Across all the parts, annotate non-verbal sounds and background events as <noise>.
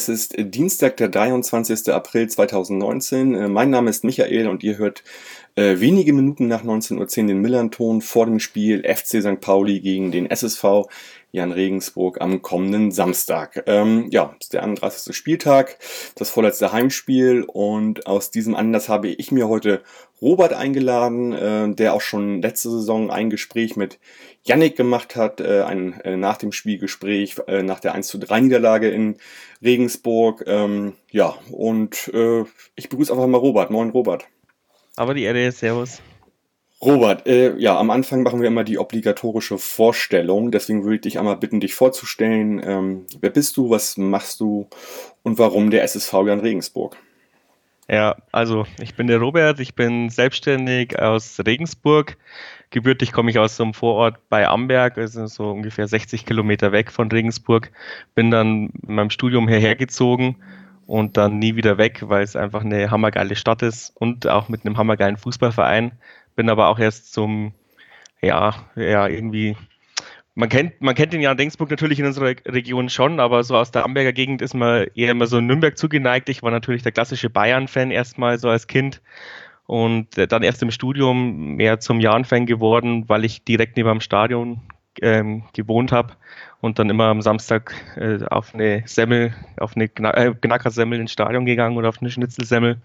es ist Dienstag, der 23. April 2019. Äh, mein Name ist Michael und ihr hört äh, wenige Minuten nach 19.10 Uhr den Millanton vor dem Spiel FC St. Pauli gegen den SSV Jan Regensburg am kommenden Samstag. Ähm, ja, ist der 31. Spieltag, das vorletzte Heimspiel und aus diesem Anlass habe ich mir heute Robert eingeladen, äh, der auch schon letzte Saison ein Gespräch mit Yannick gemacht hat, äh, ein äh, nach dem Spielgespräch äh, nach der 1 zu 3 Niederlage in Regensburg. Ähm, ja, und äh, ich begrüße einfach mal Robert. Moin Robert. Aber die Erde, Servus. Robert, äh, ja, am Anfang machen wir immer die obligatorische Vorstellung. Deswegen würde ich dich einmal bitten, dich vorzustellen. Ähm, wer bist du, was machst du und warum der SSV Jan Regensburg? Ja, also ich bin der Robert, ich bin selbstständig aus Regensburg. Gebürtig komme ich aus so einem Vorort bei Amberg, also so ungefähr 60 Kilometer weg von Regensburg. Bin dann in meinem Studium hierher gezogen und dann nie wieder weg, weil es einfach eine hammergeile Stadt ist und auch mit einem hammergeilen Fußballverein. Bin aber auch erst zum, ja, ja, irgendwie, man kennt, man kennt den Jan Dengsburg natürlich in unserer Region schon, aber so aus der Amberger Gegend ist man eher immer so Nürnberg zugeneigt. Ich war natürlich der klassische Bayern-Fan erstmal so als Kind und dann erst im Studium mehr zum Jan-Fan geworden, weil ich direkt neben dem Stadion ähm, gewohnt habe und dann immer am Samstag äh, auf eine Semmel, auf eine Gna äh, Knackersemmel ins Stadion gegangen oder auf eine Schnitzelsemmel.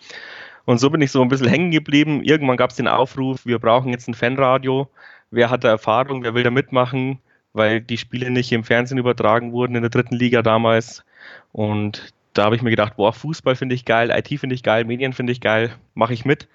Und so bin ich so ein bisschen hängen geblieben. Irgendwann gab es den Aufruf, wir brauchen jetzt ein Fanradio. Wer hat da Erfahrung, wer will da mitmachen? Weil die Spiele nicht im Fernsehen übertragen wurden in der dritten Liga damals. Und da habe ich mir gedacht, boah, Fußball finde ich geil, IT finde ich geil, Medien finde ich geil, mache ich mit.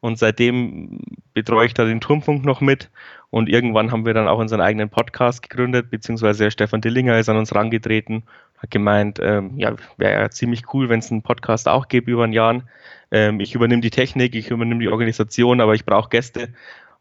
Und seitdem betreue ich da den Turmfunk noch mit. Und irgendwann haben wir dann auch unseren eigenen Podcast gegründet, beziehungsweise Stefan Dillinger ist an uns rangetreten, hat gemeint, ähm, ja, wäre ja ziemlich cool, wenn es einen Podcast auch gäbe über ein Jahr. Ähm, ich übernehme die Technik, ich übernehme die Organisation, aber ich brauche Gäste.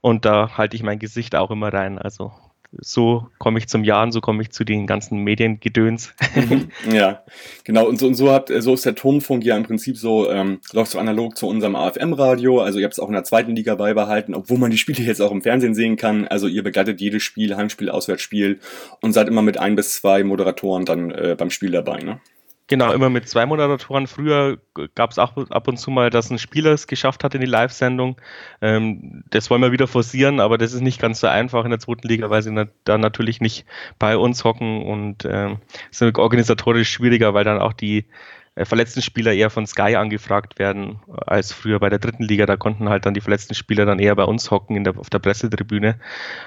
Und da halte ich mein Gesicht auch immer rein. Also so komme ich zum Jahren, so komme ich zu den ganzen Mediengedöns. Mhm. ja, genau. Und so, und so, hat, so ist der Turmfunk ja im Prinzip so, ähm, läuft so analog zu unserem AFM-Radio. Also ihr habt es auch in der zweiten Liga beibehalten, obwohl man die Spiele jetzt auch im Fernsehen sehen kann. Also ihr begleitet jedes Spiel, Heimspiel, Auswärtsspiel und seid immer mit ein bis zwei Moderatoren dann äh, beim Spiel dabei, ne? Genau, immer mit zwei Moderatoren. Früher gab es auch ab und zu mal, dass ein Spieler es geschafft hat in die Live-Sendung. Ähm, das wollen wir wieder forcieren, aber das ist nicht ganz so einfach in der zweiten Liga, weil sie na da natürlich nicht bei uns hocken und ähm, ist organisatorisch schwieriger, weil dann auch die äh, verletzten Spieler eher von Sky angefragt werden als früher bei der dritten Liga. Da konnten halt dann die verletzten Spieler dann eher bei uns hocken der, auf der Pressetribüne.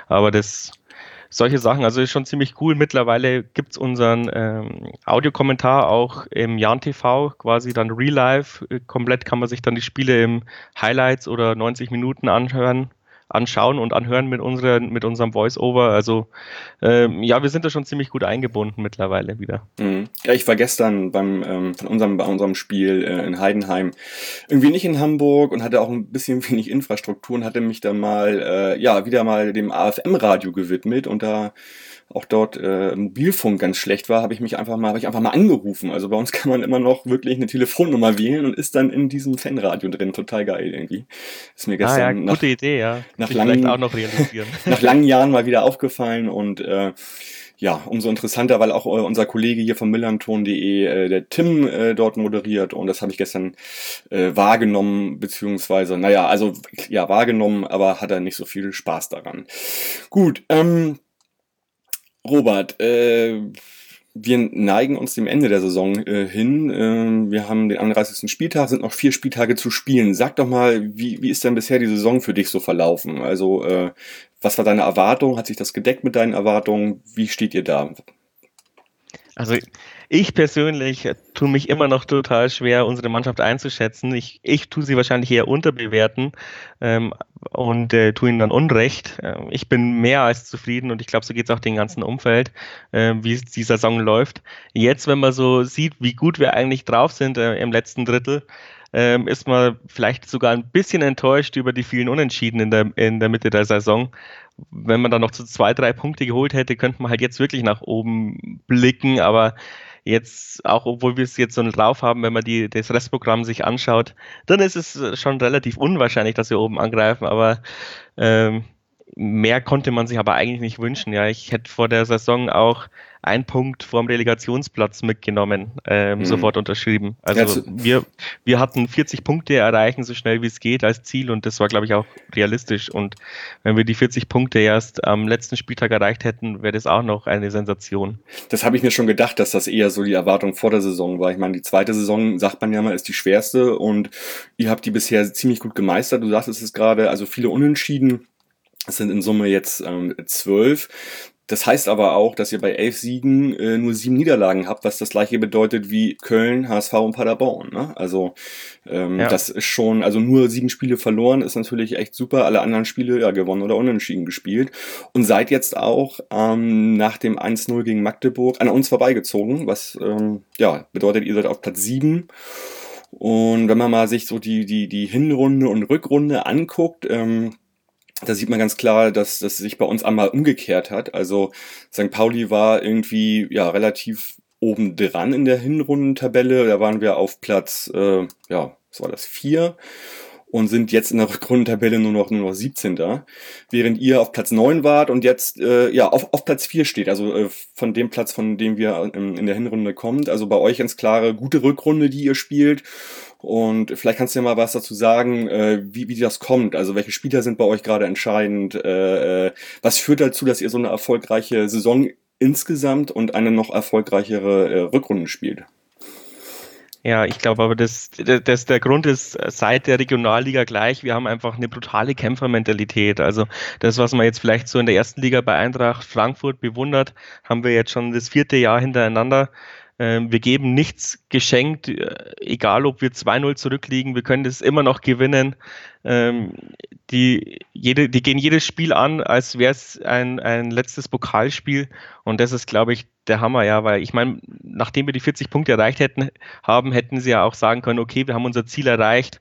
Aber das solche Sachen. Also ist schon ziemlich cool. Mittlerweile gibt es unseren ähm, Audiokommentar auch im Jan TV, quasi dann Real Life. Komplett kann man sich dann die Spiele im Highlights oder 90 Minuten anhören anschauen und anhören mit, unseren, mit unserem Voice-Over. Also ähm, ja, wir sind da schon ziemlich gut eingebunden mittlerweile wieder. Mhm. Ja, ich war gestern beim, ähm, von unserem, bei unserem Spiel äh, in Heidenheim irgendwie nicht in Hamburg und hatte auch ein bisschen <laughs> wenig Infrastruktur und hatte mich dann mal, äh, ja, wieder mal dem AFM-Radio gewidmet und da auch dort äh, Mobilfunk ganz schlecht war, habe ich mich einfach mal, habe ich einfach mal angerufen. Also bei uns <laughs> kann man immer noch wirklich eine Telefonnummer wählen und ist dann in diesem Fanradio drin. Total geil irgendwie. Ist mir gestern ah, ja, nach, gute Idee, ja. Nach langen, auch noch realisieren. <laughs> nach langen Jahren mal wieder aufgefallen und äh, ja, umso interessanter, weil auch äh, unser Kollege hier vom millanton.de, äh, der Tim, äh, dort moderiert und das habe ich gestern äh, wahrgenommen, beziehungsweise, naja, also ja, wahrgenommen, aber hat er nicht so viel Spaß daran. Gut, ähm, Robert, äh, wir neigen uns dem Ende der Saison äh, hin. Äh, wir haben den 31. Spieltag, sind noch vier Spieltage zu spielen. Sag doch mal, wie, wie ist denn bisher die Saison für dich so verlaufen? Also, äh, was war deine Erwartung? Hat sich das gedeckt mit deinen Erwartungen? Wie steht ihr da? Also ich persönlich tue mich immer noch total schwer, unsere Mannschaft einzuschätzen. Ich, ich tue sie wahrscheinlich eher unterbewerten ähm, und äh, tue ihnen dann Unrecht. Äh, ich bin mehr als zufrieden und ich glaube, so geht es auch dem ganzen Umfeld, äh, wie die Saison läuft. Jetzt, wenn man so sieht, wie gut wir eigentlich drauf sind äh, im letzten Drittel, ähm, ist man vielleicht sogar ein bisschen enttäuscht über die vielen Unentschieden in der, in der Mitte der Saison. Wenn man dann noch zu zwei, drei Punkte geholt hätte, könnte man halt jetzt wirklich nach oben blicken, aber jetzt, auch obwohl wir es jetzt so drauf haben, wenn man die, das Restprogramm sich anschaut, dann ist es schon relativ unwahrscheinlich, dass wir oben angreifen, aber ähm, mehr konnte man sich aber eigentlich nicht wünschen. Ja, ich hätte vor der Saison auch einen Punkt vorm Relegationsplatz mitgenommen, ähm, mhm. sofort unterschrieben. Also wir, wir hatten 40 Punkte erreichen, so schnell wie es geht, als Ziel und das war, glaube ich, auch realistisch. Und wenn wir die 40 Punkte erst am letzten Spieltag erreicht hätten, wäre das auch noch eine Sensation. Das habe ich mir schon gedacht, dass das eher so die Erwartung vor der Saison war. Ich meine, die zweite Saison, sagt man ja mal, ist die schwerste und ihr habt die bisher ziemlich gut gemeistert. Du sagtest es gerade, also viele Unentschieden es sind in Summe jetzt ähm, zwölf. Das heißt aber auch, dass ihr bei elf Siegen äh, nur sieben Niederlagen habt, was das gleiche bedeutet wie Köln, HSV und Paderborn. Ne? Also ähm, ja. das ist schon, also nur sieben Spiele verloren ist natürlich echt super. Alle anderen Spiele ja gewonnen oder unentschieden gespielt. Und seid jetzt auch ähm, nach dem 1-0 gegen Magdeburg an uns vorbeigezogen, was ähm, ja bedeutet, ihr seid auf Platz sieben. Und wenn man mal sich so die, die, die Hinrunde und Rückrunde anguckt, ähm, da sieht man ganz klar, dass das sich bei uns einmal umgekehrt hat. Also St. Pauli war irgendwie ja relativ oben dran in der Hinrundentabelle. Da waren wir auf Platz, äh, ja, was war das, vier und sind jetzt in der Rückrundentabelle nur noch, nur noch 17. Da, während ihr auf Platz 9 wart und jetzt äh, ja auf, auf Platz 4 steht, also äh, von dem Platz, von dem wir in, in der Hinrunde kommt. Also bei euch ganz klare, gute Rückrunde, die ihr spielt und vielleicht kannst du ja mal was dazu sagen, äh, wie, wie das kommt. Also welche Spieler sind bei euch gerade entscheidend? Äh, äh, was führt dazu, dass ihr so eine erfolgreiche Saison insgesamt und eine noch erfolgreichere äh, Rückrunde spielt? Ja, ich glaube aber, das, das, der Grund ist seit der Regionalliga gleich. Wir haben einfach eine brutale Kämpfermentalität. Also das, was man jetzt vielleicht so in der ersten Liga bei Eintracht Frankfurt bewundert, haben wir jetzt schon das vierte Jahr hintereinander. Ähm, wir geben nichts geschenkt, äh, egal ob wir 2-0 zurückliegen, wir können das immer noch gewinnen. Ähm, die, jede, die gehen jedes Spiel an, als wäre es ein, ein letztes Pokalspiel. Und das ist, glaube ich, der Hammer, ja, weil ich meine, nachdem wir die 40 Punkte erreicht hätten, haben, hätten sie ja auch sagen können, okay, wir haben unser Ziel erreicht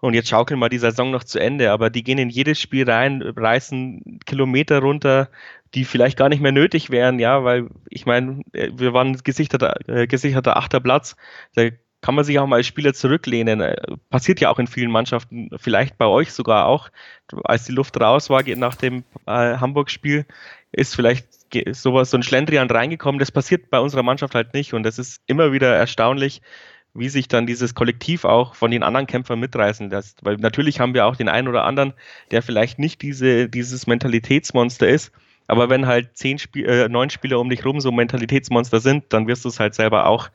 und jetzt schaukeln wir die Saison noch zu Ende. Aber die gehen in jedes Spiel rein, reißen Kilometer runter, die vielleicht gar nicht mehr nötig wären, ja, weil ich meine, äh, wir waren gesicherter, äh, gesicherter achter Platz. Da kann man sich auch mal als Spieler zurücklehnen. Äh, passiert ja auch in vielen Mannschaften, vielleicht bei euch sogar auch, als die Luft raus war nach dem äh, Hamburg-Spiel, ist vielleicht sowas, so ein Schlendrian reingekommen. Das passiert bei unserer Mannschaft halt nicht und das ist immer wieder erstaunlich, wie sich dann dieses Kollektiv auch von den anderen Kämpfern mitreißen lässt. Weil natürlich haben wir auch den einen oder anderen, der vielleicht nicht diese, dieses Mentalitätsmonster ist, aber wenn halt zehn Spiel, äh, neun Spieler um dich rum so Mentalitätsmonster sind, dann wirst du es halt selber auch.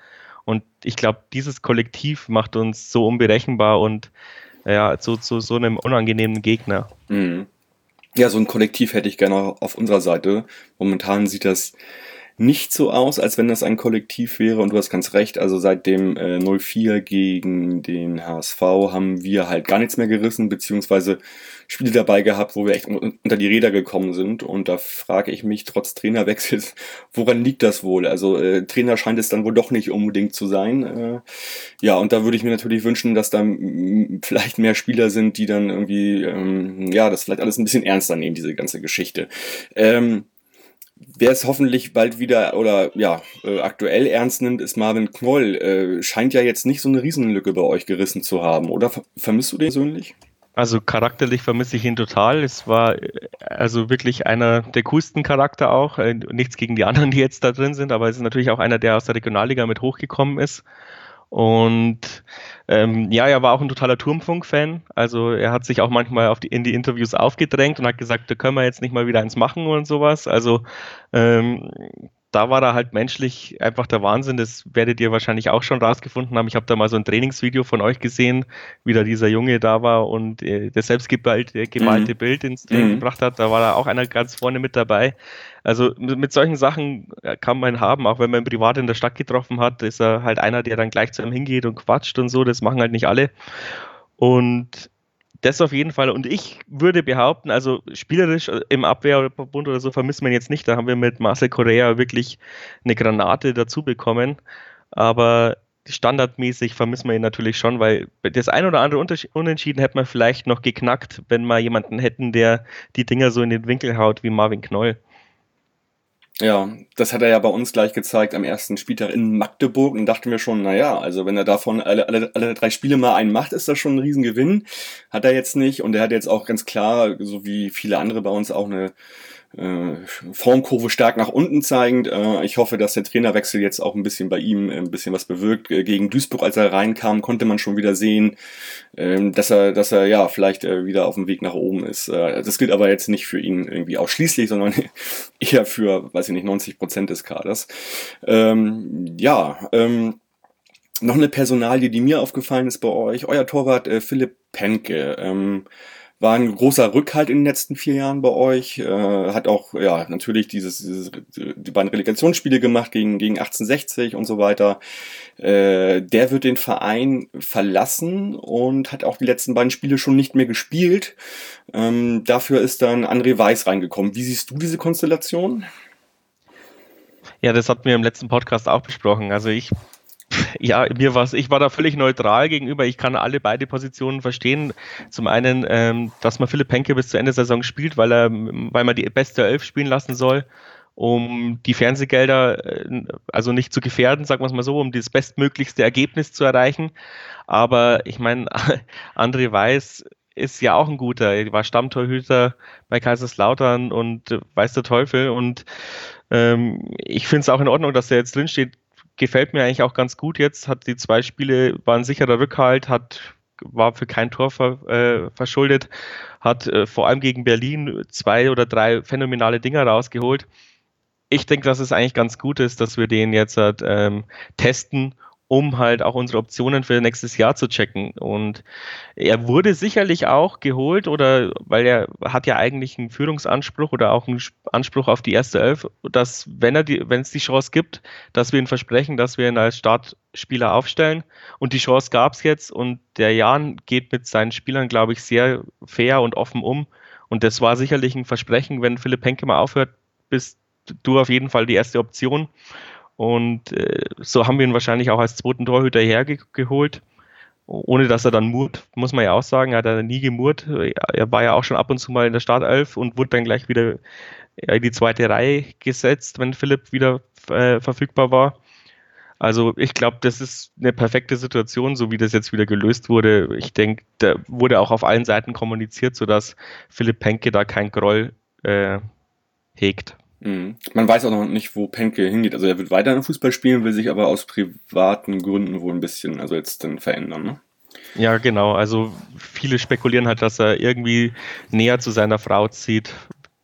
Und ich glaube, dieses Kollektiv macht uns so unberechenbar und ja, zu, zu so einem unangenehmen Gegner. Mhm. Ja, so ein Kollektiv hätte ich gerne auf unserer Seite. Momentan sieht das nicht so aus, als wenn das ein Kollektiv wäre. Und du hast ganz recht, also seit dem äh, 04 gegen den HSV haben wir halt gar nichts mehr gerissen, beziehungsweise Spiele dabei gehabt, wo wir echt unter die Räder gekommen sind. Und da frage ich mich trotz Trainerwechsels, <laughs> woran liegt das wohl? Also äh, Trainer scheint es dann wohl doch nicht unbedingt zu sein. Äh, ja, und da würde ich mir natürlich wünschen, dass da vielleicht mehr Spieler sind, die dann irgendwie, ähm, ja, das vielleicht alles ein bisschen ernster nehmen, diese ganze Geschichte. Ähm, Wer es hoffentlich bald wieder oder ja äh, aktuell ernst nimmt, ist Marvin Knoll. Äh, scheint ja jetzt nicht so eine Riesenlücke bei euch gerissen zu haben, oder? Vermisst du den persönlich? Also charakterlich vermisse ich ihn total. Es war äh, also wirklich einer der coolsten Charakter auch. Äh, nichts gegen die anderen, die jetzt da drin sind, aber es ist natürlich auch einer, der aus der Regionalliga mit hochgekommen ist. Und ähm, ja, er war auch ein totaler Turmfunk-Fan. Also er hat sich auch manchmal auf die, in die Interviews aufgedrängt und hat gesagt, da können wir jetzt nicht mal wieder eins machen und sowas. Also ähm, da war er halt menschlich einfach der Wahnsinn. Das werdet ihr wahrscheinlich auch schon rausgefunden haben. Ich habe da mal so ein Trainingsvideo von euch gesehen, wie da dieser Junge da war und äh, der selbst gemalte, gemalte mhm. Bild ins Training mhm. gebracht hat. Da war da auch einer ganz vorne mit dabei. Also mit, mit, solchen Sachen äh, kann man haben, auch wenn man privat in der Stadt getroffen hat, ist er halt einer, der dann gleich zu ihm hingeht und quatscht und so. Das machen halt nicht alle. Und das auf jeden Fall. Und ich würde behaupten, also spielerisch äh, im Abwehrbund oder so vermissen wir jetzt nicht. Da haben wir mit Marcel Correa wirklich eine Granate dazu bekommen. Aber standardmäßig vermissen wir ihn natürlich schon, weil das ein oder andere Unentschieden hätte man vielleicht noch geknackt, wenn wir jemanden hätten, der die Dinger so in den Winkel haut wie Marvin Knoll. Ja, das hat er ja bei uns gleich gezeigt am ersten Spieltag in Magdeburg und dachten wir schon, naja, also wenn er davon alle, alle, alle drei Spiele mal einen macht, ist das schon ein Riesengewinn. Hat er jetzt nicht und er hat jetzt auch ganz klar, so wie viele andere bei uns, auch eine Formkurve stark nach unten zeigend. Äh, ich hoffe, dass der Trainerwechsel jetzt auch ein bisschen bei ihm äh, ein bisschen was bewirkt. Äh, gegen Duisburg, als er reinkam, konnte man schon wieder sehen, äh, dass er, dass er ja vielleicht äh, wieder auf dem Weg nach oben ist. Äh, das gilt aber jetzt nicht für ihn irgendwie ausschließlich, sondern <laughs> eher für, weiß ich nicht, 90 Prozent des Kaders. Ähm, ja, ähm, noch eine Personalie, die mir aufgefallen ist bei euch. Euer Torwart äh, Philipp Penke. Ähm, war ein großer Rückhalt in den letzten vier Jahren bei euch. Äh, hat auch ja natürlich dieses, dieses die beiden Relegationsspiele gemacht gegen gegen 1860 und so weiter. Äh, der wird den Verein verlassen und hat auch die letzten beiden Spiele schon nicht mehr gespielt. Ähm, dafür ist dann André Weiß reingekommen. Wie siehst du diese Konstellation? Ja, das hatten wir im letzten Podcast auch besprochen. Also ich ja, mir war ich war da völlig neutral gegenüber. Ich kann alle beide Positionen verstehen. Zum einen, ähm, dass man Philipp Henke bis zu Ende der Saison spielt, weil er, weil man die beste Elf spielen lassen soll, um die Fernsehgelder äh, also nicht zu gefährden, sagen wir es mal so, um das bestmöglichste Ergebnis zu erreichen. Aber ich meine, <laughs> André Weiß ist ja auch ein guter. Er war Stammtorhüter bei Kaiserslautern und weiß der Teufel. Und ähm, ich finde es auch in Ordnung, dass er jetzt drinsteht gefällt mir eigentlich auch ganz gut jetzt. Hat die zwei Spiele, war ein sicherer Rückhalt, hat war für kein Tor ver, äh, verschuldet, hat äh, vor allem gegen Berlin zwei oder drei phänomenale Dinger rausgeholt. Ich denke, dass es eigentlich ganz gut ist, dass wir den jetzt ähm, testen um halt auch unsere Optionen für nächstes Jahr zu checken. Und er wurde sicherlich auch geholt oder weil er hat ja eigentlich einen Führungsanspruch oder auch einen Anspruch auf die erste Elf, dass wenn er die, wenn es die Chance gibt, dass wir ihn versprechen, dass wir ihn als Startspieler aufstellen. Und die Chance gab es jetzt und der Jan geht mit seinen Spielern, glaube ich, sehr fair und offen um. Und das war sicherlich ein Versprechen, wenn Philipp Henke mal aufhört, bist du auf jeden Fall die erste Option. Und äh, so haben wir ihn wahrscheinlich auch als zweiten Torhüter hergeholt. Ohne dass er dann murrt, muss man ja auch sagen, er hat er nie gemurrt. Er war ja auch schon ab und zu mal in der Startelf und wurde dann gleich wieder in die zweite Reihe gesetzt, wenn Philipp wieder äh, verfügbar war. Also ich glaube, das ist eine perfekte Situation, so wie das jetzt wieder gelöst wurde. Ich denke, da wurde auch auf allen Seiten kommuniziert, sodass Philipp Penke da kein Groll äh, hegt. Mhm. Man weiß auch noch nicht, wo Penke hingeht. Also er wird weiter Fußball spielen, will sich aber aus privaten Gründen wohl ein bisschen, also jetzt dann verändern, ne? Ja, genau. Also viele spekulieren halt, dass er irgendwie näher zu seiner Frau zieht,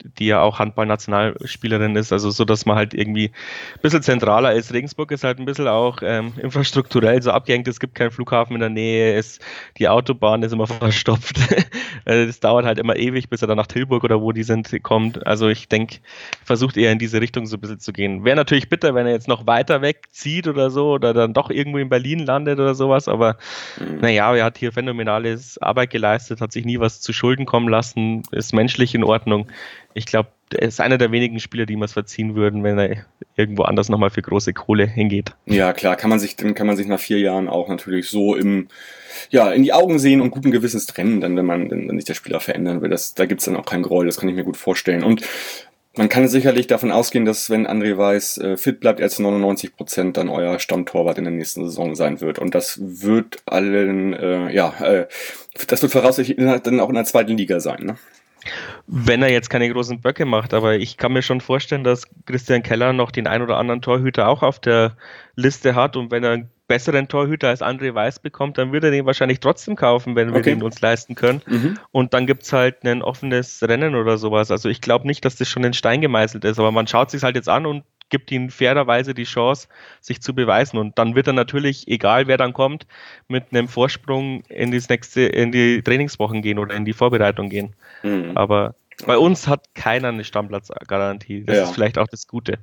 die ja auch Handballnationalspielerin ist, also so, dass man halt irgendwie ein bisschen zentraler ist. Regensburg ist halt ein bisschen auch ähm, infrastrukturell so abgehängt, es gibt keinen Flughafen in der Nähe, es, die Autobahn ist immer <laughs> verstopft. Es dauert halt immer ewig, bis er dann nach Tilburg oder wo die sind, kommt. Also ich denke, versucht eher in diese Richtung so ein bisschen zu gehen. Wäre natürlich bitter, wenn er jetzt noch weiter wegzieht oder so oder dann doch irgendwo in Berlin landet oder sowas, aber mhm. naja, er hat hier phänomenales Arbeit geleistet, hat sich nie was zu Schulden kommen lassen, ist menschlich in Ordnung ich glaube, er ist einer der wenigen Spieler, die mir es verziehen würden, wenn er irgendwo anders nochmal für große Kohle hingeht. Ja, klar, kann man sich, dann kann man sich nach vier Jahren auch natürlich so im, ja, in die Augen sehen und guten Gewissens trennen, dann, wenn man, wenn, wenn sich der Spieler verändern will. Das, da gibt's dann auch kein Groll, das kann ich mir gut vorstellen. Und man kann sicherlich davon ausgehen, dass wenn André Weiß äh, fit bleibt, er zu 99 Prozent dann euer Stammtorwart in der nächsten Saison sein wird. Und das wird allen, äh, ja, äh, das wird voraussichtlich dann auch in der zweiten Liga sein, ne? Wenn er jetzt keine großen Böcke macht, aber ich kann mir schon vorstellen, dass Christian Keller noch den ein oder anderen Torhüter auch auf der Liste hat und wenn er einen besseren Torhüter als André Weiß bekommt, dann würde er den wahrscheinlich trotzdem kaufen, wenn wir okay. den uns leisten können. Mhm. Und dann gibt es halt ein offenes Rennen oder sowas. Also ich glaube nicht, dass das schon in Stein gemeißelt ist, aber man schaut sich halt jetzt an und gibt ihm fairerweise die Chance, sich zu beweisen. Und dann wird er natürlich, egal wer dann kommt, mit einem Vorsprung in, das nächste, in die Trainingswochen gehen oder in die Vorbereitung gehen. Mhm. Aber bei uns hat keiner eine Stammplatzgarantie. Das ja. ist vielleicht auch das Gute.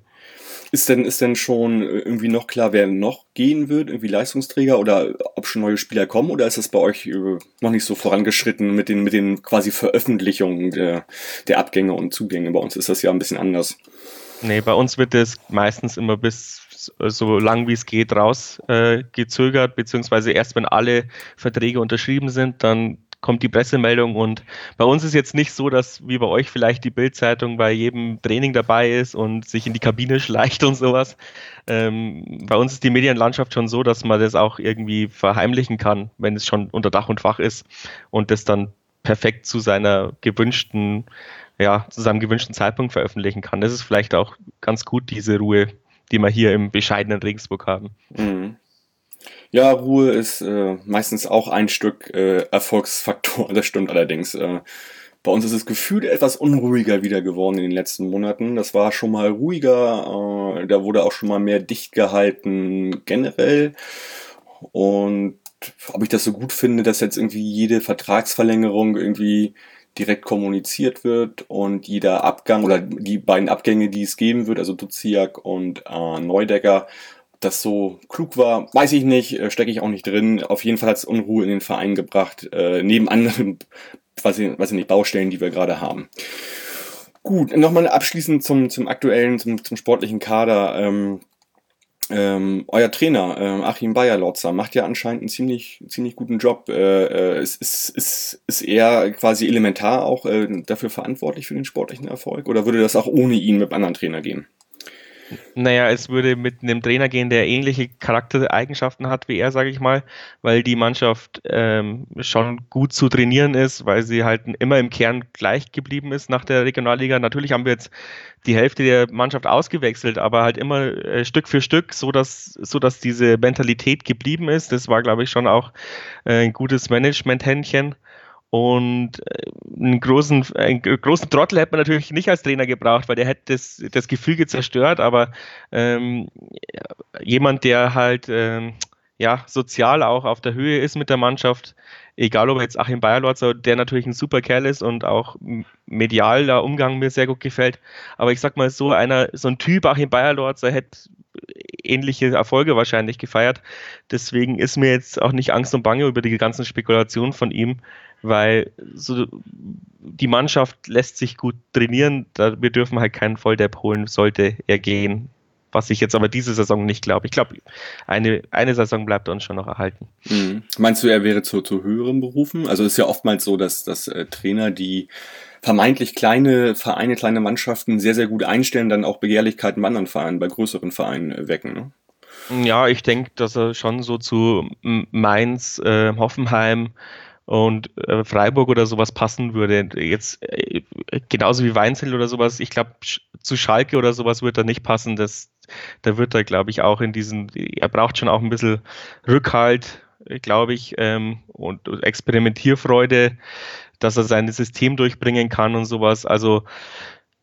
Ist denn, ist denn schon irgendwie noch klar, wer noch gehen wird, irgendwie Leistungsträger oder ob schon neue Spieler kommen oder ist das bei euch äh, noch nicht so vorangeschritten mit den, mit den quasi Veröffentlichungen der, der Abgänge und Zugänge? Bei uns ist das ja ein bisschen anders. Nee, bei uns wird es meistens immer bis so lang wie es geht rausgezögert, äh, beziehungsweise erst wenn alle Verträge unterschrieben sind, dann kommt die Pressemeldung und bei uns ist jetzt nicht so, dass wie bei euch vielleicht die Bildzeitung bei jedem Training dabei ist und sich in die Kabine <laughs> schleicht und sowas. Ähm, bei uns ist die Medienlandschaft schon so, dass man das auch irgendwie verheimlichen kann, wenn es schon unter Dach und Fach ist und das dann perfekt zu seiner gewünschten, ja, zu seinem gewünschten Zeitpunkt veröffentlichen kann. Das ist vielleicht auch ganz gut, diese Ruhe, die wir hier im bescheidenen Regensburg haben. Mhm. Ja, Ruhe ist äh, meistens auch ein Stück äh, Erfolgsfaktor, <laughs> das stimmt allerdings. Äh, bei uns ist es gefühlt etwas unruhiger wieder geworden in den letzten Monaten. Das war schon mal ruhiger, äh, da wurde auch schon mal mehr dicht gehalten generell. Und ob ich das so gut finde, dass jetzt irgendwie jede Vertragsverlängerung irgendwie direkt kommuniziert wird und jeder Abgang oder die beiden Abgänge, die es geben wird, also Duziak und äh, Neudecker, das so klug war, weiß ich nicht, äh, stecke ich auch nicht drin. Auf jeden Fall hat es Unruhe in den Verein gebracht, äh, neben anderen, weiß ich, weiß ich nicht, Baustellen, die wir gerade haben. Gut, nochmal abschließend zum, zum aktuellen, zum, zum sportlichen Kader. Ähm, ähm, euer Trainer, ähm, Achim Bayerlotzer, macht ja anscheinend einen ziemlich, ziemlich guten Job. Äh, äh, ist, ist, ist, ist er quasi elementar auch äh, dafür verantwortlich für den sportlichen Erfolg? Oder würde das auch ohne ihn mit anderen Trainer gehen? Naja, es würde mit einem Trainer gehen, der ähnliche Charaktereigenschaften hat wie er, sage ich mal, weil die Mannschaft ähm, schon gut zu trainieren ist, weil sie halt immer im Kern gleich geblieben ist nach der Regionalliga. Natürlich haben wir jetzt die Hälfte der Mannschaft ausgewechselt, aber halt immer äh, Stück für Stück, so dass, diese Mentalität geblieben ist. Das war, glaube ich, schon auch äh, ein gutes Management-Händchen. Und äh, einen großen, einen großen Trottel hätte man natürlich nicht als Trainer gebraucht, weil der hätte das, das Gefüge zerstört, aber ähm, jemand, der halt ähm, ja, sozial auch auf der Höhe ist mit der Mannschaft, egal ob jetzt Achim Bayerlotz, der natürlich ein super Kerl ist und auch medial der Umgang mir sehr gut gefällt. Aber ich sag mal, so einer, so ein Typ Achim Bayerlotz, der hätte ähnliche Erfolge wahrscheinlich gefeiert. Deswegen ist mir jetzt auch nicht Angst und Bange über die ganzen Spekulationen von ihm, weil so die Mannschaft lässt sich gut trainieren. wir dürfen halt keinen Volldepp holen, sollte er gehen. Was ich jetzt aber diese Saison nicht glaube. Ich glaube, eine, eine Saison bleibt uns schon noch erhalten. Mhm. Meinst du, er wäre zu, zu höheren Berufen? Also es ist ja oftmals so, dass, dass äh, Trainer, die vermeintlich kleine Vereine, kleine Mannschaften sehr, sehr gut einstellen, dann auch Begehrlichkeiten bei anderen Vereinen, bei größeren Vereinen äh, wecken. Ne? Ja, ich denke, dass er schon so zu Mainz, äh, Hoffenheim, und äh, Freiburg oder sowas passen würde. Jetzt äh, genauso wie Weinzel oder sowas, ich glaube, zu Schalke oder sowas wird er nicht passen. Das, da wird er, glaube ich, auch in diesen, er braucht schon auch ein bisschen Rückhalt, glaube ich, ähm, und Experimentierfreude, dass er sein System durchbringen kann und sowas. Also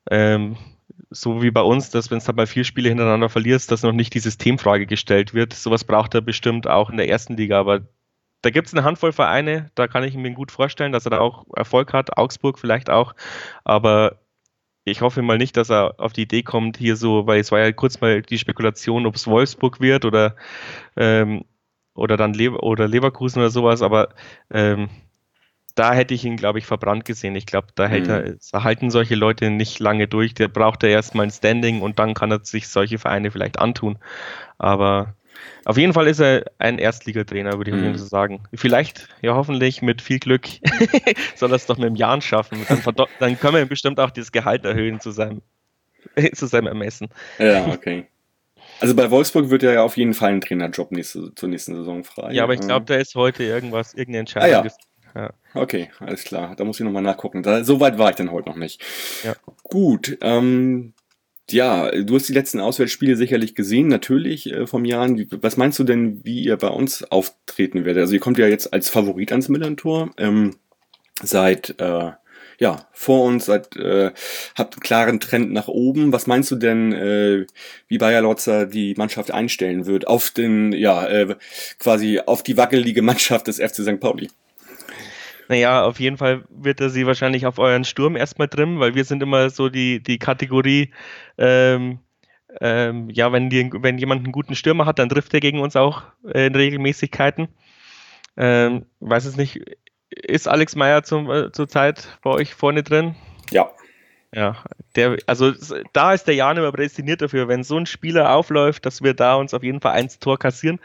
ähm, so wie bei uns, dass wenn es dann mal vier Spiele hintereinander verlierst, dass noch nicht die Systemfrage gestellt wird. Sowas braucht er bestimmt auch in der ersten Liga, aber da gibt es eine Handvoll Vereine, da kann ich mir gut vorstellen, dass er da auch Erfolg hat, Augsburg vielleicht auch, aber ich hoffe mal nicht, dass er auf die Idee kommt, hier so, weil es war ja kurz mal die Spekulation, ob es Wolfsburg wird oder, ähm, oder dann Le oder Leverkusen oder sowas, aber ähm, da hätte ich ihn, glaube ich, verbrannt gesehen. Ich glaube, da hält mhm. er, halten solche Leute nicht lange durch. Der braucht er erstmal ein Standing und dann kann er sich solche Vereine vielleicht antun. Aber auf jeden Fall ist er ein Erstligatrainer, würde ich mhm. so sagen. Vielleicht, ja hoffentlich mit viel Glück, <laughs> soll er es doch mit einem Jahr schaffen. Dann, dann können wir ihm bestimmt auch das Gehalt erhöhen zu seinem, <laughs> zu seinem Ermessen. Ja, okay. Also bei Wolfsburg wird ja auf jeden Fall ein Trainerjob nächste, zur nächsten Saison frei. Ja, aber ich glaube, da ist heute irgendwas, irgendeine Entscheidung. Ah, ja. Ja. Okay, alles klar. Da muss ich nochmal nachgucken. Da, so weit war ich dann heute noch nicht. Ja. Gut, ähm, ja, du hast die letzten Auswärtsspiele sicherlich gesehen, natürlich äh, vom Jahren. Was meinst du denn, wie ihr bei uns auftreten werdet? Also ihr kommt ja jetzt als Favorit ans Millantor. Ähm, seid äh, ja vor uns, seid, äh, habt einen klaren Trend nach oben. Was meinst du denn, äh, wie Bayer Lotzer die Mannschaft einstellen wird auf den, ja, äh, quasi auf die wackelige Mannschaft des FC St. Pauli? Naja, auf jeden Fall wird er sie wahrscheinlich auf euren Sturm erstmal trimmen, weil wir sind immer so die, die Kategorie, ähm, ähm, ja, wenn, die, wenn jemand einen guten Stürmer hat, dann trifft er gegen uns auch äh, in Regelmäßigkeiten. Ähm, weiß es nicht, ist Alex Meyer zum, äh, zurzeit bei euch vorne drin? Ja. Ja, der, also da ist der Jan immer prädestiniert dafür, wenn so ein Spieler aufläuft, dass wir da uns auf jeden Fall eins Tor kassieren.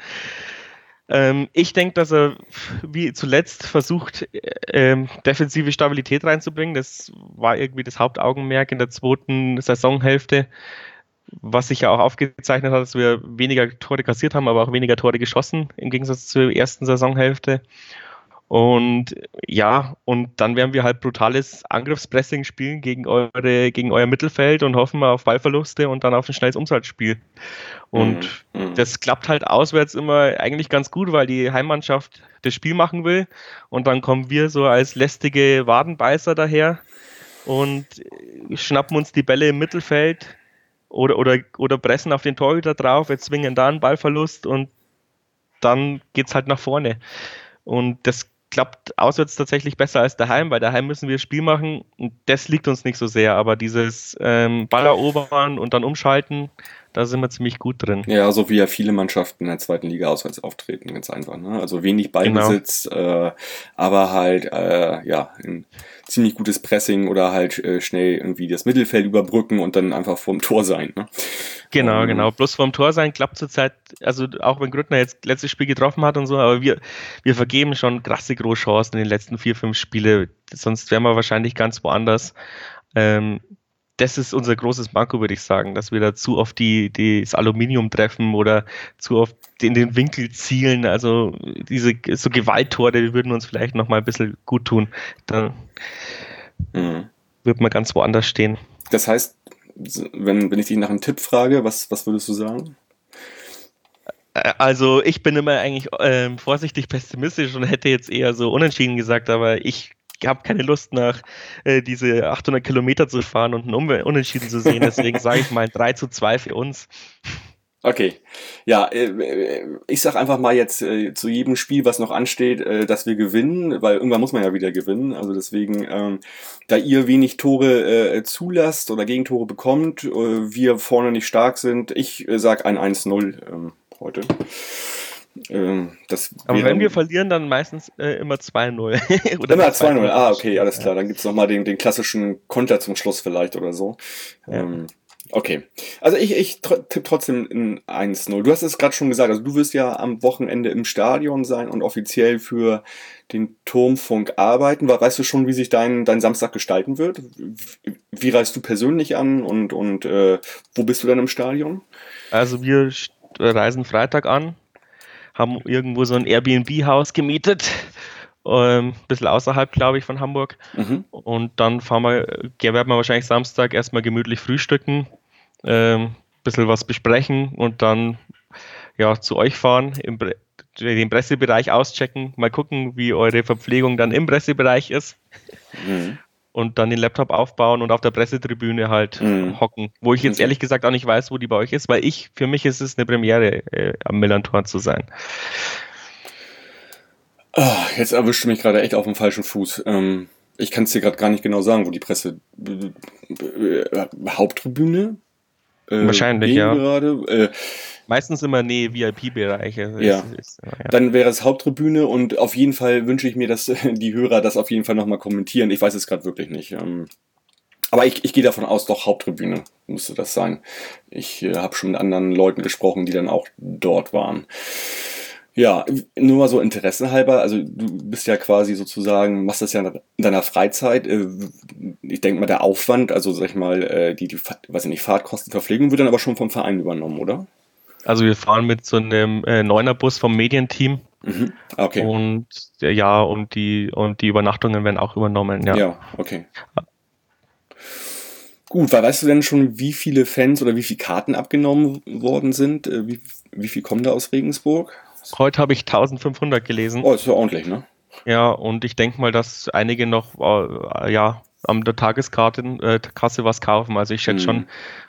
Ähm, ich denke, dass er wie zuletzt versucht, ähm, defensive Stabilität reinzubringen. Das war irgendwie das Hauptaugenmerk in der zweiten Saisonhälfte, was sich ja auch aufgezeichnet hat, dass wir weniger Tore kassiert haben, aber auch weniger Tore geschossen im Gegensatz zur ersten Saisonhälfte. Und ja, und dann werden wir halt brutales Angriffspressing spielen gegen, eure, gegen euer Mittelfeld und hoffen auf Ballverluste und dann auf ein schnelles Umschaltspiel. Und mhm, mhm. das klappt halt auswärts immer eigentlich ganz gut, weil die Heimmannschaft das Spiel machen will. Und dann kommen wir so als lästige Wadenbeißer daher und schnappen uns die Bälle im Mittelfeld oder, oder, oder pressen auf den Torhüter drauf, wir zwingen da einen Ballverlust und dann geht es halt nach vorne. Und das klappt auswärts tatsächlich besser als daheim, weil daheim müssen wir Spiel machen und das liegt uns nicht so sehr, aber dieses ähm, Ball erobern und dann umschalten, da sind wir ziemlich gut drin. Ja, so wie ja viele Mannschaften in der zweiten Liga auswärts auftreten, ganz einfach. Ne? Also wenig Ballbesitz, genau. äh, aber halt äh, ja ein ziemlich gutes Pressing oder halt äh, schnell irgendwie das Mittelfeld überbrücken und dann einfach vorm Tor sein. Ne? Genau, ähm, genau. Bloß vorm Tor sein klappt zurzeit, also auch wenn Grüttner jetzt letztes Spiel getroffen hat und so, aber wir, wir vergeben schon krasse Großchancen in den letzten vier, fünf Spiele. Sonst wären wir wahrscheinlich ganz woanders. Ähm, das ist unser großes Manko, würde ich sagen, dass wir da zu oft die, die, das Aluminium treffen oder zu oft in den Winkel zielen. Also diese so Gewalttore, die würden uns vielleicht noch mal ein bisschen gut tun. Dann mhm. wird man ganz woanders stehen. Das heißt, wenn, wenn ich dich nach einem Tipp frage, was, was würdest du sagen? Also ich bin immer eigentlich ähm, vorsichtig pessimistisch und hätte jetzt eher so unentschieden gesagt, aber ich habe keine Lust nach äh, diese 800 Kilometer zu fahren und einen Unentschieden zu sehen. Deswegen sage ich mal 3 zu 2 für uns. Okay, ja, äh, ich sag einfach mal jetzt äh, zu jedem Spiel, was noch ansteht, äh, dass wir gewinnen, weil irgendwann muss man ja wieder gewinnen. Also deswegen, ähm, da ihr wenig Tore äh, zulasst oder Gegentore bekommt, äh, wir vorne nicht stark sind, ich äh, sag ein 1-0 ähm, heute. Ähm, Aber wenn wir verlieren, dann meistens äh, immer 2-0. <laughs> immer 2-0, ah, okay, alles klar. Dann gibt es nochmal den, den klassischen Konter zum Schluss vielleicht oder so. Ja. Ähm, okay. Also ich, ich tippe trotzdem in 1-0. Du hast es gerade schon gesagt, also du wirst ja am Wochenende im Stadion sein und offiziell für den Turmfunk arbeiten. Weißt du schon, wie sich dein, dein Samstag gestalten wird? Wie reist du persönlich an und, und äh, wo bist du dann im Stadion? Also wir reisen Freitag an, haben irgendwo so ein Airbnb-Haus gemietet. Ein ähm, bisschen außerhalb, glaube ich, von Hamburg. Mhm. Und dann fahren wir, werden wir wahrscheinlich Samstag erstmal gemütlich frühstücken, ähm, bisschen was besprechen und dann ja, zu euch fahren, im, den Pressebereich auschecken, mal gucken, wie eure Verpflegung dann im Pressebereich ist. Mhm und dann den Laptop aufbauen und auf der Pressetribüne halt mhm. hocken. Wo ich jetzt ehrlich gesagt auch nicht weiß, wo die bei euch ist, weil ich, für mich ist es eine Premiere, äh, am Millantor zu sein. Oh, jetzt erwischt du mich gerade echt auf dem falschen Fuß. Ähm, ich kann es dir gerade gar nicht genau sagen, wo die Presse. Äh, Haupttribüne? Äh, Wahrscheinlich, ja. Gerade? Äh, Meistens immer nee, VIP-Bereiche. Ja. Ist, ja. Dann wäre es Haupttribüne und auf jeden Fall wünsche ich mir, dass <laughs> die Hörer das auf jeden Fall nochmal kommentieren. Ich weiß es gerade wirklich nicht. Ähm, aber ich, ich gehe davon aus, doch Haupttribüne müsste das sein. Ich äh, habe schon mit anderen Leuten gesprochen, die dann auch dort waren. Ja, nur mal so interessenhalber, also du bist ja quasi sozusagen, machst das ja in deiner Freizeit. Äh, ich denke mal, der Aufwand, also sag ich mal, äh, die, die weiß ich nicht, Fahrtkosten, Verpflegung wird dann aber schon vom Verein übernommen, oder? Also wir fahren mit so einem äh, Neunerbus vom Medienteam. Mhm. Okay. Und ja, und die und die Übernachtungen werden auch übernommen, ja. Ja, okay. Gut, weil weißt du denn schon, wie viele Fans oder wie viele Karten abgenommen worden sind? Äh, wie, wie viel kommen da aus Regensburg? Heute habe ich 1500 gelesen. Oh, ist ja ordentlich, ne? Ja, und ich denke mal, dass einige noch äh, ja, an der Tageskarte äh, Kasse was kaufen. Also ich schätze mhm. schon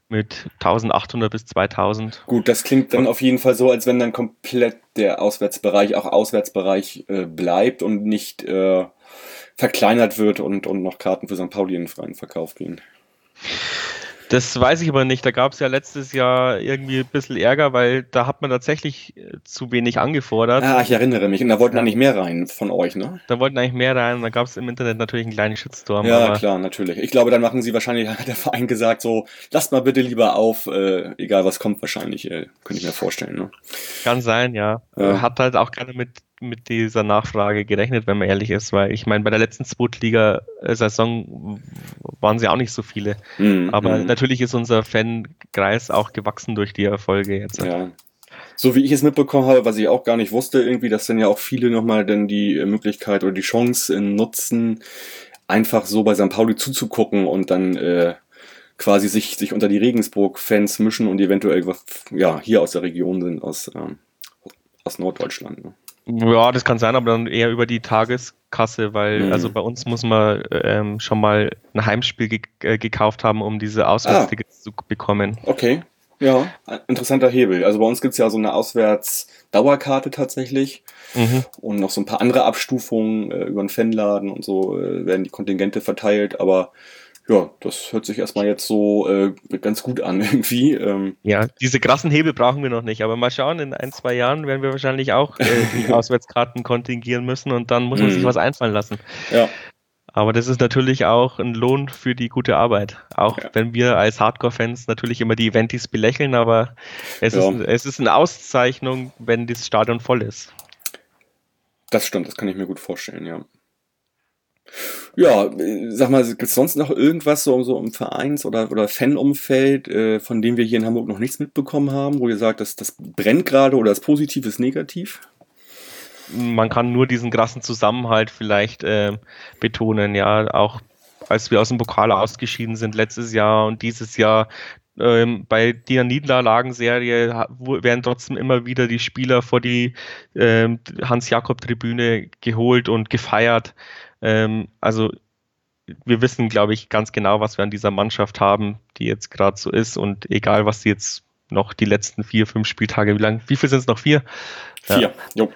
mit 1800 bis 2000. Gut, das klingt dann auf jeden Fall so, als wenn dann komplett der Auswärtsbereich auch Auswärtsbereich äh, bleibt und nicht äh, verkleinert wird und, und noch Karten für St. Pauli in freien Verkauf gehen. Das weiß ich aber nicht. Da gab es ja letztes Jahr irgendwie ein bisschen Ärger, weil da hat man tatsächlich äh, zu wenig angefordert. Ah, ich erinnere mich. Und da wollten ja. eigentlich mehr rein von euch, ne? Da wollten eigentlich mehr rein. Da gab es im Internet natürlich einen kleinen Shitstorm. Ja, klar, natürlich. Ich glaube, dann machen sie wahrscheinlich, <laughs> hat der Verein gesagt, so, lasst mal bitte lieber auf, äh, egal was kommt wahrscheinlich, äh, könnte ich mir vorstellen. Ne? Kann sein, ja. ja. Hat halt auch keiner mit mit dieser Nachfrage gerechnet, wenn man ehrlich ist, weil ich meine, bei der letzten Zweitliga-Saison waren sie auch nicht so viele. Mm, Aber natürlich ist unser Fankreis auch gewachsen durch die Erfolge jetzt. Ja. So wie ich es mitbekommen habe, was ich auch gar nicht wusste, irgendwie, dass dann ja auch viele nochmal dann die Möglichkeit oder die Chance nutzen, einfach so bei St. Pauli zuzugucken und dann äh, quasi sich, sich unter die Regensburg-Fans mischen und eventuell ja, hier aus der Region sind, aus, ähm, aus Norddeutschland. Ne? Ja, das kann sein, aber dann eher über die Tageskasse, weil mhm. also bei uns muss man ähm, schon mal ein Heimspiel ge äh, gekauft haben, um diese Auswärtstickets ah. zu bekommen. Okay. Ja, interessanter Hebel. Also bei uns gibt es ja so eine Auswärts-Dauerkarte tatsächlich mhm. und noch so ein paar andere Abstufungen äh, über den Fanladen und so äh, werden die Kontingente verteilt, aber ja, das hört sich erstmal jetzt so äh, ganz gut an <laughs> irgendwie. Ähm. Ja, diese krassen Hebel brauchen wir noch nicht, aber mal schauen, in ein, zwei Jahren werden wir wahrscheinlich auch äh, <laughs> die Auswärtskarten kontingieren müssen und dann muss man sich mhm. was einfallen lassen. Ja. Aber das ist natürlich auch ein Lohn für die gute Arbeit. Auch ja. wenn wir als Hardcore-Fans natürlich immer die Eventis belächeln, aber es, ja. ist, es ist eine Auszeichnung, wenn das Stadion voll ist. Das stimmt, das kann ich mir gut vorstellen, ja. Ja, sag mal, gibt es sonst noch irgendwas so, so im Vereins- oder, oder Fanumfeld, äh, von dem wir hier in Hamburg noch nichts mitbekommen haben, wo ihr sagt, dass das brennt gerade oder das Positiv ist negativ? Man kann nur diesen krassen Zusammenhalt vielleicht äh, betonen, ja, auch als wir aus dem Pokal ausgeschieden sind letztes Jahr und dieses Jahr ähm, bei der Niederlagenserie werden trotzdem immer wieder die Spieler vor die ähm, Hans-Jakob-Tribüne geholt und gefeiert. Ähm, also wir wissen, glaube ich, ganz genau, was wir an dieser Mannschaft haben, die jetzt gerade so ist. Und egal, was sie jetzt noch die letzten vier, fünf Spieltage, wie lang, wie viel sind es noch? Vier? Vier, ja. jo.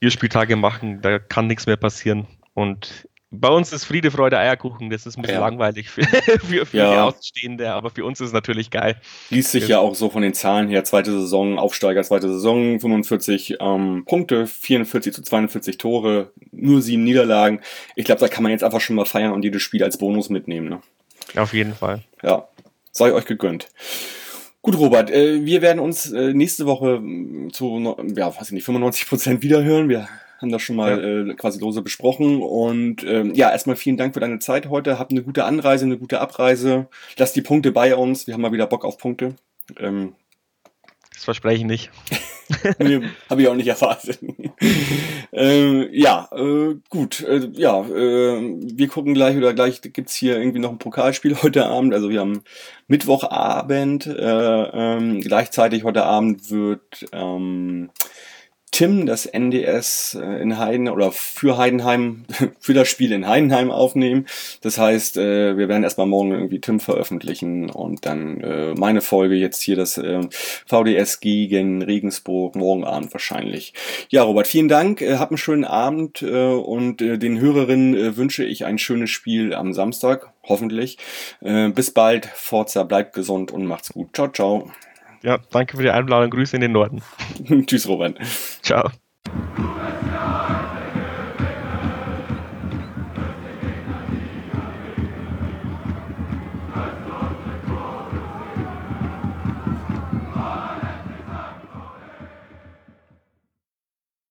Vier Spieltage machen, da kann nichts mehr passieren. Und bei uns ist Friede, Freude, Eierkuchen. Das ist ein bisschen ja. langweilig für, <laughs> für, für ja. die Außenstehende, aber für uns ist es natürlich geil. Liest sich ja auch so von den Zahlen her. Zweite Saison, Aufsteiger, zweite Saison, 45 ähm, Punkte, 44 zu 42 Tore, nur sieben Niederlagen. Ich glaube, da kann man jetzt einfach schon mal feiern und jedes Spiel als Bonus mitnehmen. Ne? Auf jeden Fall. Ja, sei euch gegönnt. Gut, Robert, äh, wir werden uns äh, nächste Woche zu, ja, weiß ich nicht, 95 Prozent wiederhören. Wir haben das schon mal ja. äh, quasi lose besprochen. Und ähm, ja, erstmal vielen Dank für deine Zeit heute. Habt eine gute Anreise, eine gute Abreise. Lass die Punkte bei uns. Wir haben mal wieder Bock auf Punkte. Ähm, das verspreche ich nicht. <laughs> nee, habe ich auch nicht erwartet. <laughs> ähm, ja, äh, gut. Äh, ja, äh, wir gucken gleich oder gleich gibt's hier irgendwie noch ein Pokalspiel <laughs> heute Abend. Also wir haben Mittwochabend. Äh, ähm, gleichzeitig heute Abend wird ähm, Tim das NDS äh, in Heiden oder für Heidenheim, <laughs> für das Spiel in Heidenheim aufnehmen. Das heißt, äh, wir werden erstmal morgen irgendwie Tim veröffentlichen und dann äh, meine Folge jetzt hier das VDS gegen Regensburg morgen Abend wahrscheinlich. Ja, Robert, vielen Dank. Hab einen schönen Abend und den Hörerinnen wünsche ich ein schönes Spiel am Samstag, hoffentlich. Bis bald. Forza, bleibt gesund und macht's gut. Ciao, ciao. Ja, danke für die Einladung. Grüße in den Norden. <laughs> Tschüss, Robert. Ciao.